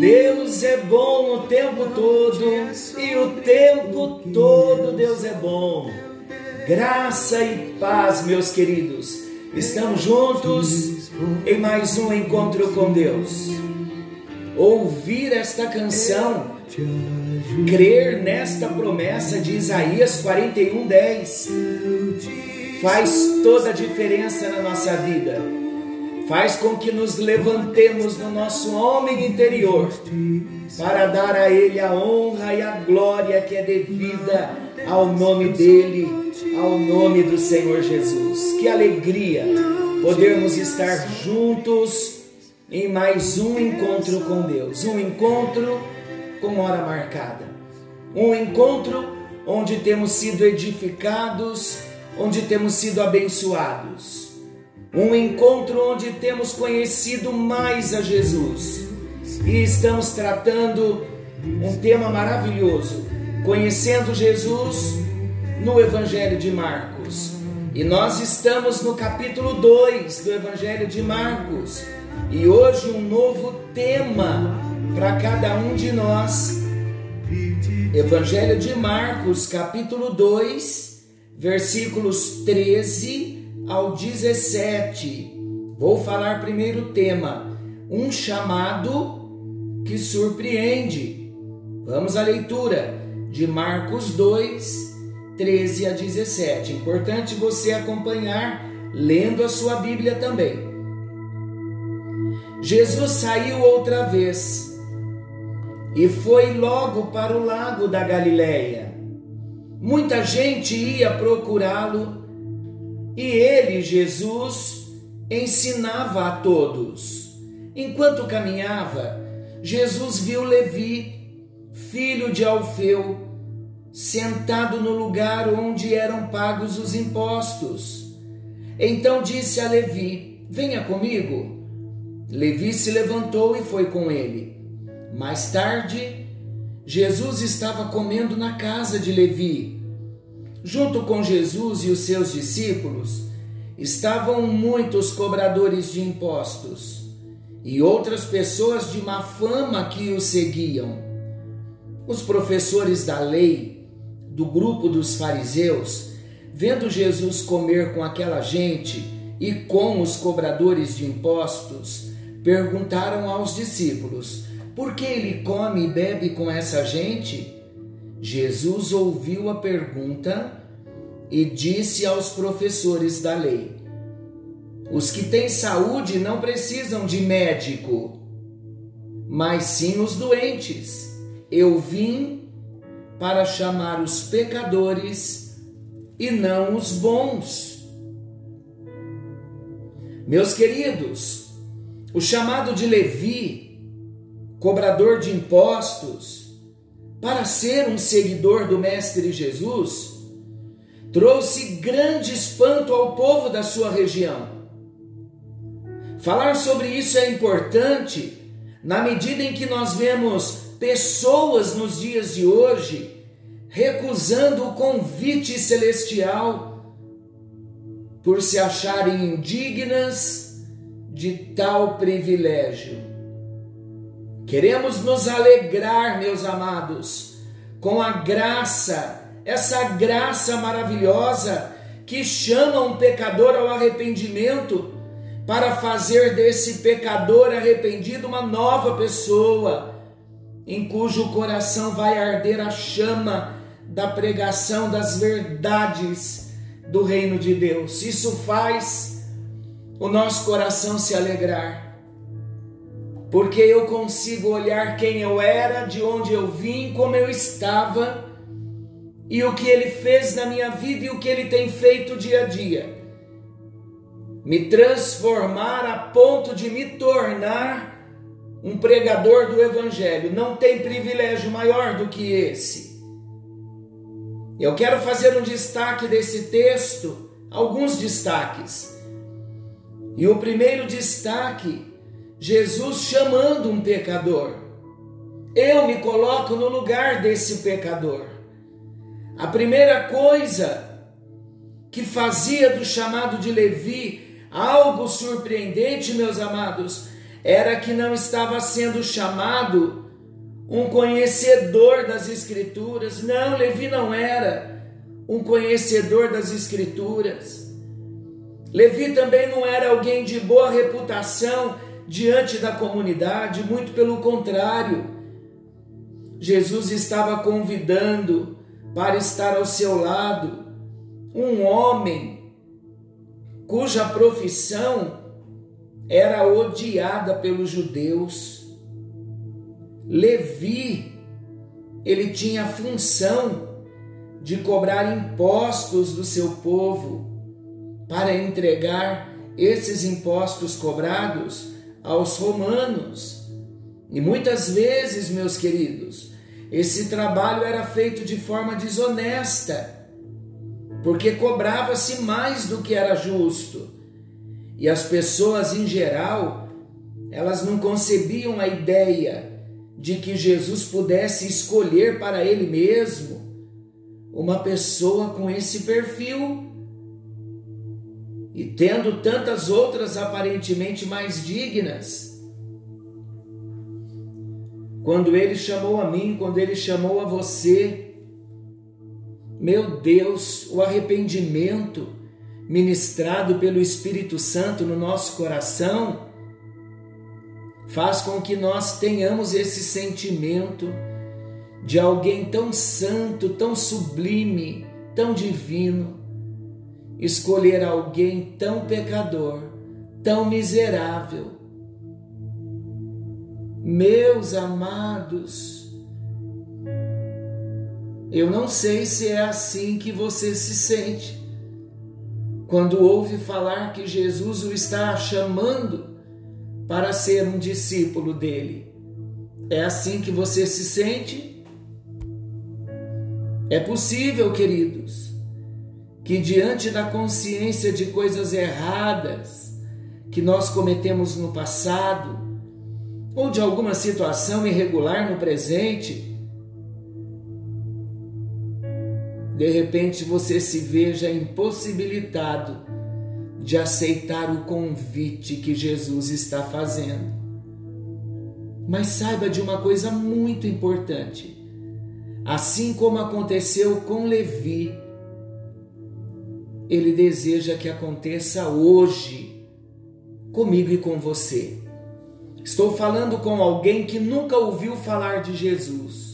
Deus é bom o tempo todo e o tempo todo Deus é bom. Graça e paz, meus queridos. Estamos juntos em mais um encontro com Deus. Ouvir esta canção, crer nesta promessa de Isaías 41:10 faz toda a diferença na nossa vida faz com que nos levantemos no nosso homem interior para dar a Ele a honra e a glória que é devida ao nome dEle, ao nome do Senhor Jesus. Que alegria podermos estar juntos em mais um encontro com Deus, um encontro com hora marcada, um encontro onde temos sido edificados, onde temos sido abençoados um encontro onde temos conhecido mais a Jesus e estamos tratando um tema maravilhoso, conhecendo Jesus no Evangelho de Marcos. E nós estamos no capítulo 2 do Evangelho de Marcos. E hoje um novo tema para cada um de nós. Evangelho de Marcos, capítulo 2, versículos 13 ao 17. Vou falar primeiro tema, um chamado que surpreende. Vamos à leitura de Marcos 2, 13 a 17. Importante você acompanhar lendo a sua Bíblia também. Jesus saiu outra vez e foi logo para o lago da Galileia. Muita gente ia procurá-lo e ele, Jesus, ensinava a todos. Enquanto caminhava, Jesus viu Levi, filho de Alfeu, sentado no lugar onde eram pagos os impostos. Então disse a Levi: Venha comigo. Levi se levantou e foi com ele. Mais tarde, Jesus estava comendo na casa de Levi Junto com Jesus e os seus discípulos estavam muitos cobradores de impostos e outras pessoas de má fama que o seguiam. Os professores da lei, do grupo dos fariseus, vendo Jesus comer com aquela gente e com os cobradores de impostos, perguntaram aos discípulos: Por que ele come e bebe com essa gente? Jesus ouviu a pergunta e disse aos professores da lei: Os que têm saúde não precisam de médico, mas sim os doentes. Eu vim para chamar os pecadores e não os bons. Meus queridos, o chamado de Levi, cobrador de impostos, para ser um seguidor do Mestre Jesus, trouxe grande espanto ao povo da sua região. Falar sobre isso é importante na medida em que nós vemos pessoas nos dias de hoje recusando o convite celestial por se acharem indignas de tal privilégio. Queremos nos alegrar, meus amados, com a graça, essa graça maravilhosa que chama um pecador ao arrependimento para fazer desse pecador arrependido uma nova pessoa, em cujo coração vai arder a chama da pregação das verdades do reino de Deus. Isso faz o nosso coração se alegrar porque eu consigo olhar quem eu era, de onde eu vim, como eu estava e o que ele fez na minha vida e o que ele tem feito dia a dia. Me transformar a ponto de me tornar um pregador do Evangelho não tem privilégio maior do que esse. Eu quero fazer um destaque desse texto, alguns destaques. E o primeiro destaque, Jesus chamando um pecador. Eu me coloco no lugar desse pecador. A primeira coisa que fazia do chamado de Levi algo surpreendente, meus amados, era que não estava sendo chamado um conhecedor das Escrituras. Não, Levi não era um conhecedor das Escrituras. Levi também não era alguém de boa reputação diante da comunidade, muito pelo contrário. Jesus estava convidando para estar ao seu lado um homem cuja profissão era odiada pelos judeus. Levi, ele tinha a função de cobrar impostos do seu povo para entregar esses impostos cobrados aos romanos. E muitas vezes, meus queridos, esse trabalho era feito de forma desonesta, porque cobrava-se mais do que era justo. E as pessoas em geral, elas não concebiam a ideia de que Jesus pudesse escolher para ele mesmo uma pessoa com esse perfil. E tendo tantas outras aparentemente mais dignas. Quando ele chamou a mim, quando ele chamou a você, meu Deus, o arrependimento ministrado pelo Espírito Santo no nosso coração, faz com que nós tenhamos esse sentimento de alguém tão santo, tão sublime, tão divino, escolher alguém tão pecador, tão miserável. Meus amados, eu não sei se é assim que você se sente quando ouve falar que Jesus o está chamando para ser um discípulo dele. É assim que você se sente? É possível, queridos, que diante da consciência de coisas erradas que nós cometemos no passado, ou de alguma situação irregular no presente, de repente você se veja impossibilitado de aceitar o convite que Jesus está fazendo. Mas saiba de uma coisa muito importante. Assim como aconteceu com Levi, ele deseja que aconteça hoje comigo e com você. Estou falando com alguém que nunca ouviu falar de Jesus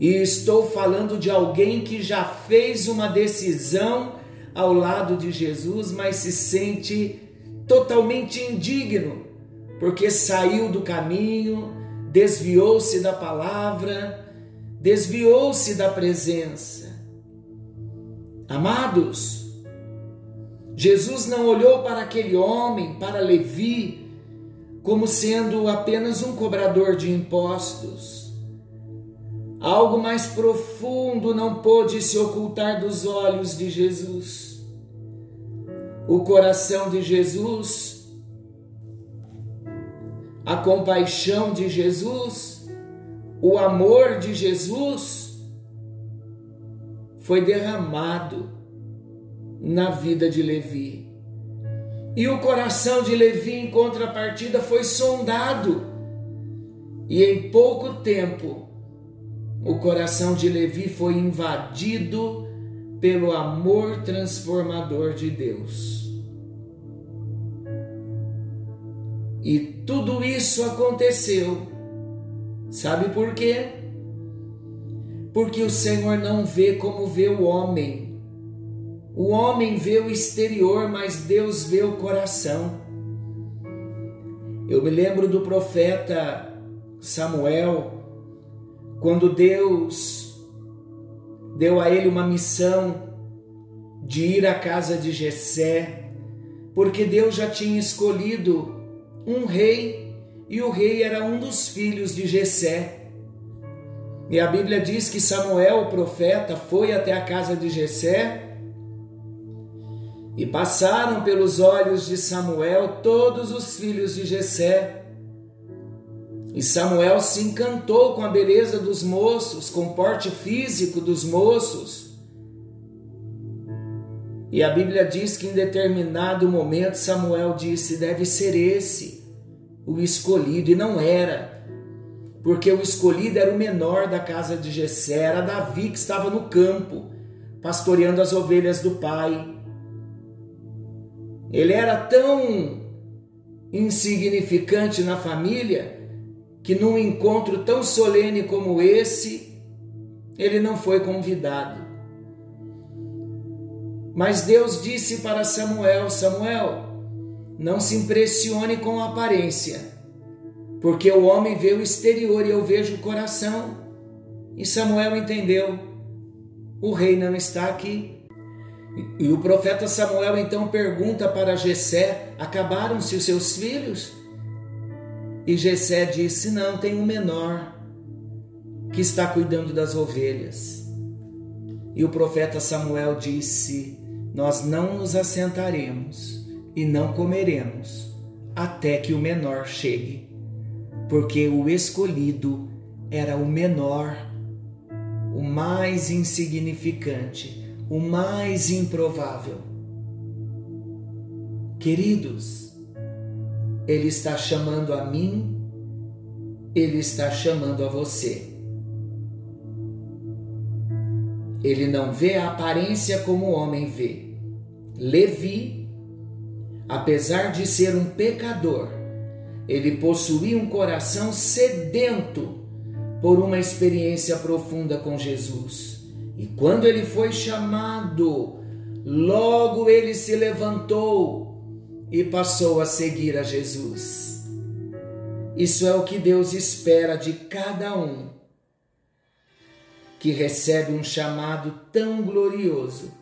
e estou falando de alguém que já fez uma decisão ao lado de Jesus, mas se sente totalmente indigno, porque saiu do caminho, desviou-se da palavra, desviou-se da presença. Amados, Jesus não olhou para aquele homem, para Levi, como sendo apenas um cobrador de impostos Algo mais profundo não pôde se ocultar dos olhos de Jesus. O coração de Jesus, a compaixão de Jesus, o amor de Jesus foi derramado na vida de Levi. E o coração de Levi, em contrapartida, foi sondado. E em pouco tempo, o coração de Levi foi invadido pelo amor transformador de Deus. E tudo isso aconteceu. Sabe por quê? Porque o Senhor não vê como vê o homem. O homem vê o exterior, mas Deus vê o coração. Eu me lembro do profeta Samuel, quando Deus deu a ele uma missão de ir à casa de Jessé, porque Deus já tinha escolhido um rei e o rei era um dos filhos de Jessé. E a Bíblia diz que Samuel, o profeta, foi até a casa de Jessé e passaram pelos olhos de Samuel todos os filhos de Jessé. E Samuel se encantou com a beleza dos moços, com o porte físico dos moços. E a Bíblia diz que em determinado momento Samuel disse: deve ser esse o escolhido, e não era, porque o escolhido era o menor da casa de Jessé, era Davi que estava no campo, pastoreando as ovelhas do pai. Ele era tão insignificante na família que num encontro tão solene como esse, ele não foi convidado. Mas Deus disse para Samuel: Samuel, não se impressione com a aparência, porque o homem vê o exterior e eu vejo o coração. E Samuel entendeu: o rei não está aqui. E o profeta Samuel então pergunta para Jessé: Acabaram-se os seus filhos? E Jessé disse: Não, tem um menor que está cuidando das ovelhas. E o profeta Samuel disse: Nós não nos assentaremos e não comeremos até que o menor chegue, porque o escolhido era o menor, o mais insignificante o mais improvável. Queridos, Ele está chamando a mim, Ele está chamando a você. Ele não vê a aparência como o homem vê. Levi, apesar de ser um pecador, ele possuía um coração sedento por uma experiência profunda com Jesus. E quando ele foi chamado, logo ele se levantou e passou a seguir a Jesus. Isso é o que Deus espera de cada um que recebe um chamado tão glorioso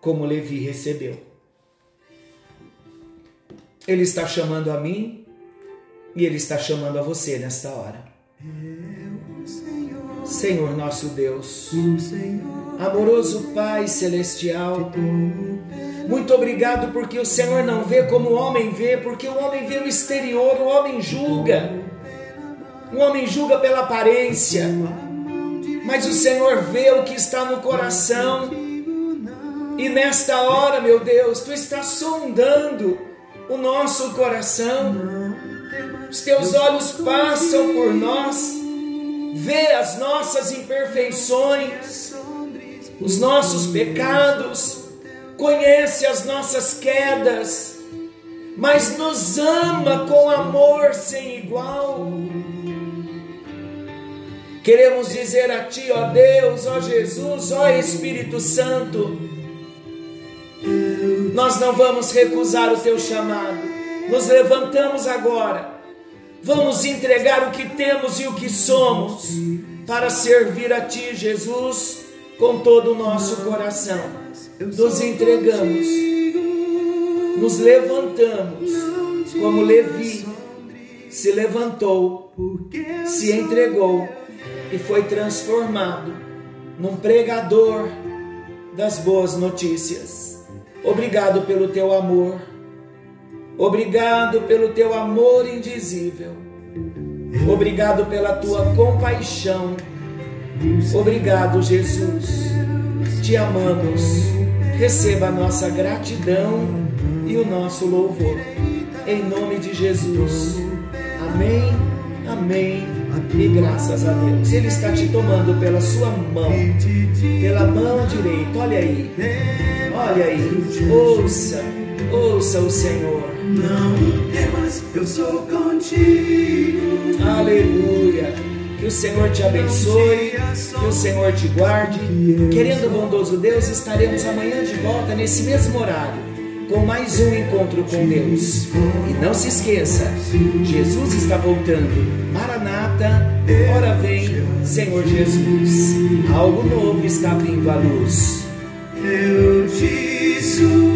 como Levi recebeu. Ele está chamando a mim e ele está chamando a você nesta hora. Senhor nosso Deus, amoroso Pai celestial, muito obrigado porque o Senhor não vê como o homem vê, porque o homem vê o exterior, o homem julga, o homem julga pela aparência, mas o Senhor vê o que está no coração, e nesta hora, meu Deus, tu estás sondando o nosso coração, os teus olhos passam por nós vê as nossas imperfeições, os nossos pecados, conhece as nossas quedas, mas nos ama com amor sem igual. Queremos dizer a Ti, ó Deus, ó Jesus, ó Espírito Santo, nós não vamos recusar o Teu chamado, nos levantamos agora Vamos entregar o que temos e o que somos para servir a Ti, Jesus, com todo o nosso coração. Nos entregamos, nos levantamos, como Levi se levantou, se entregou e foi transformado num pregador das boas notícias. Obrigado pelo teu amor Obrigado pelo teu amor indizível. Obrigado pela tua compaixão. Obrigado, Jesus. Te amamos. Receba a nossa gratidão e o nosso louvor. Em nome de Jesus. Amém. Amém. E graças a Deus. Ele está te tomando pela sua mão, pela mão direita. Olha aí. Olha aí. Ouça. Ouça o Senhor. Não temas, eu sou contigo. Aleluia. Que o Senhor te abençoe, que o Senhor te guarde. Querendo bondoso Deus, estaremos amanhã de volta nesse mesmo horário, com mais um encontro com Deus. E não se esqueça, Jesus está voltando. Maranata, ora vem, Senhor Jesus. Algo novo está vindo à luz. Eu te sustento.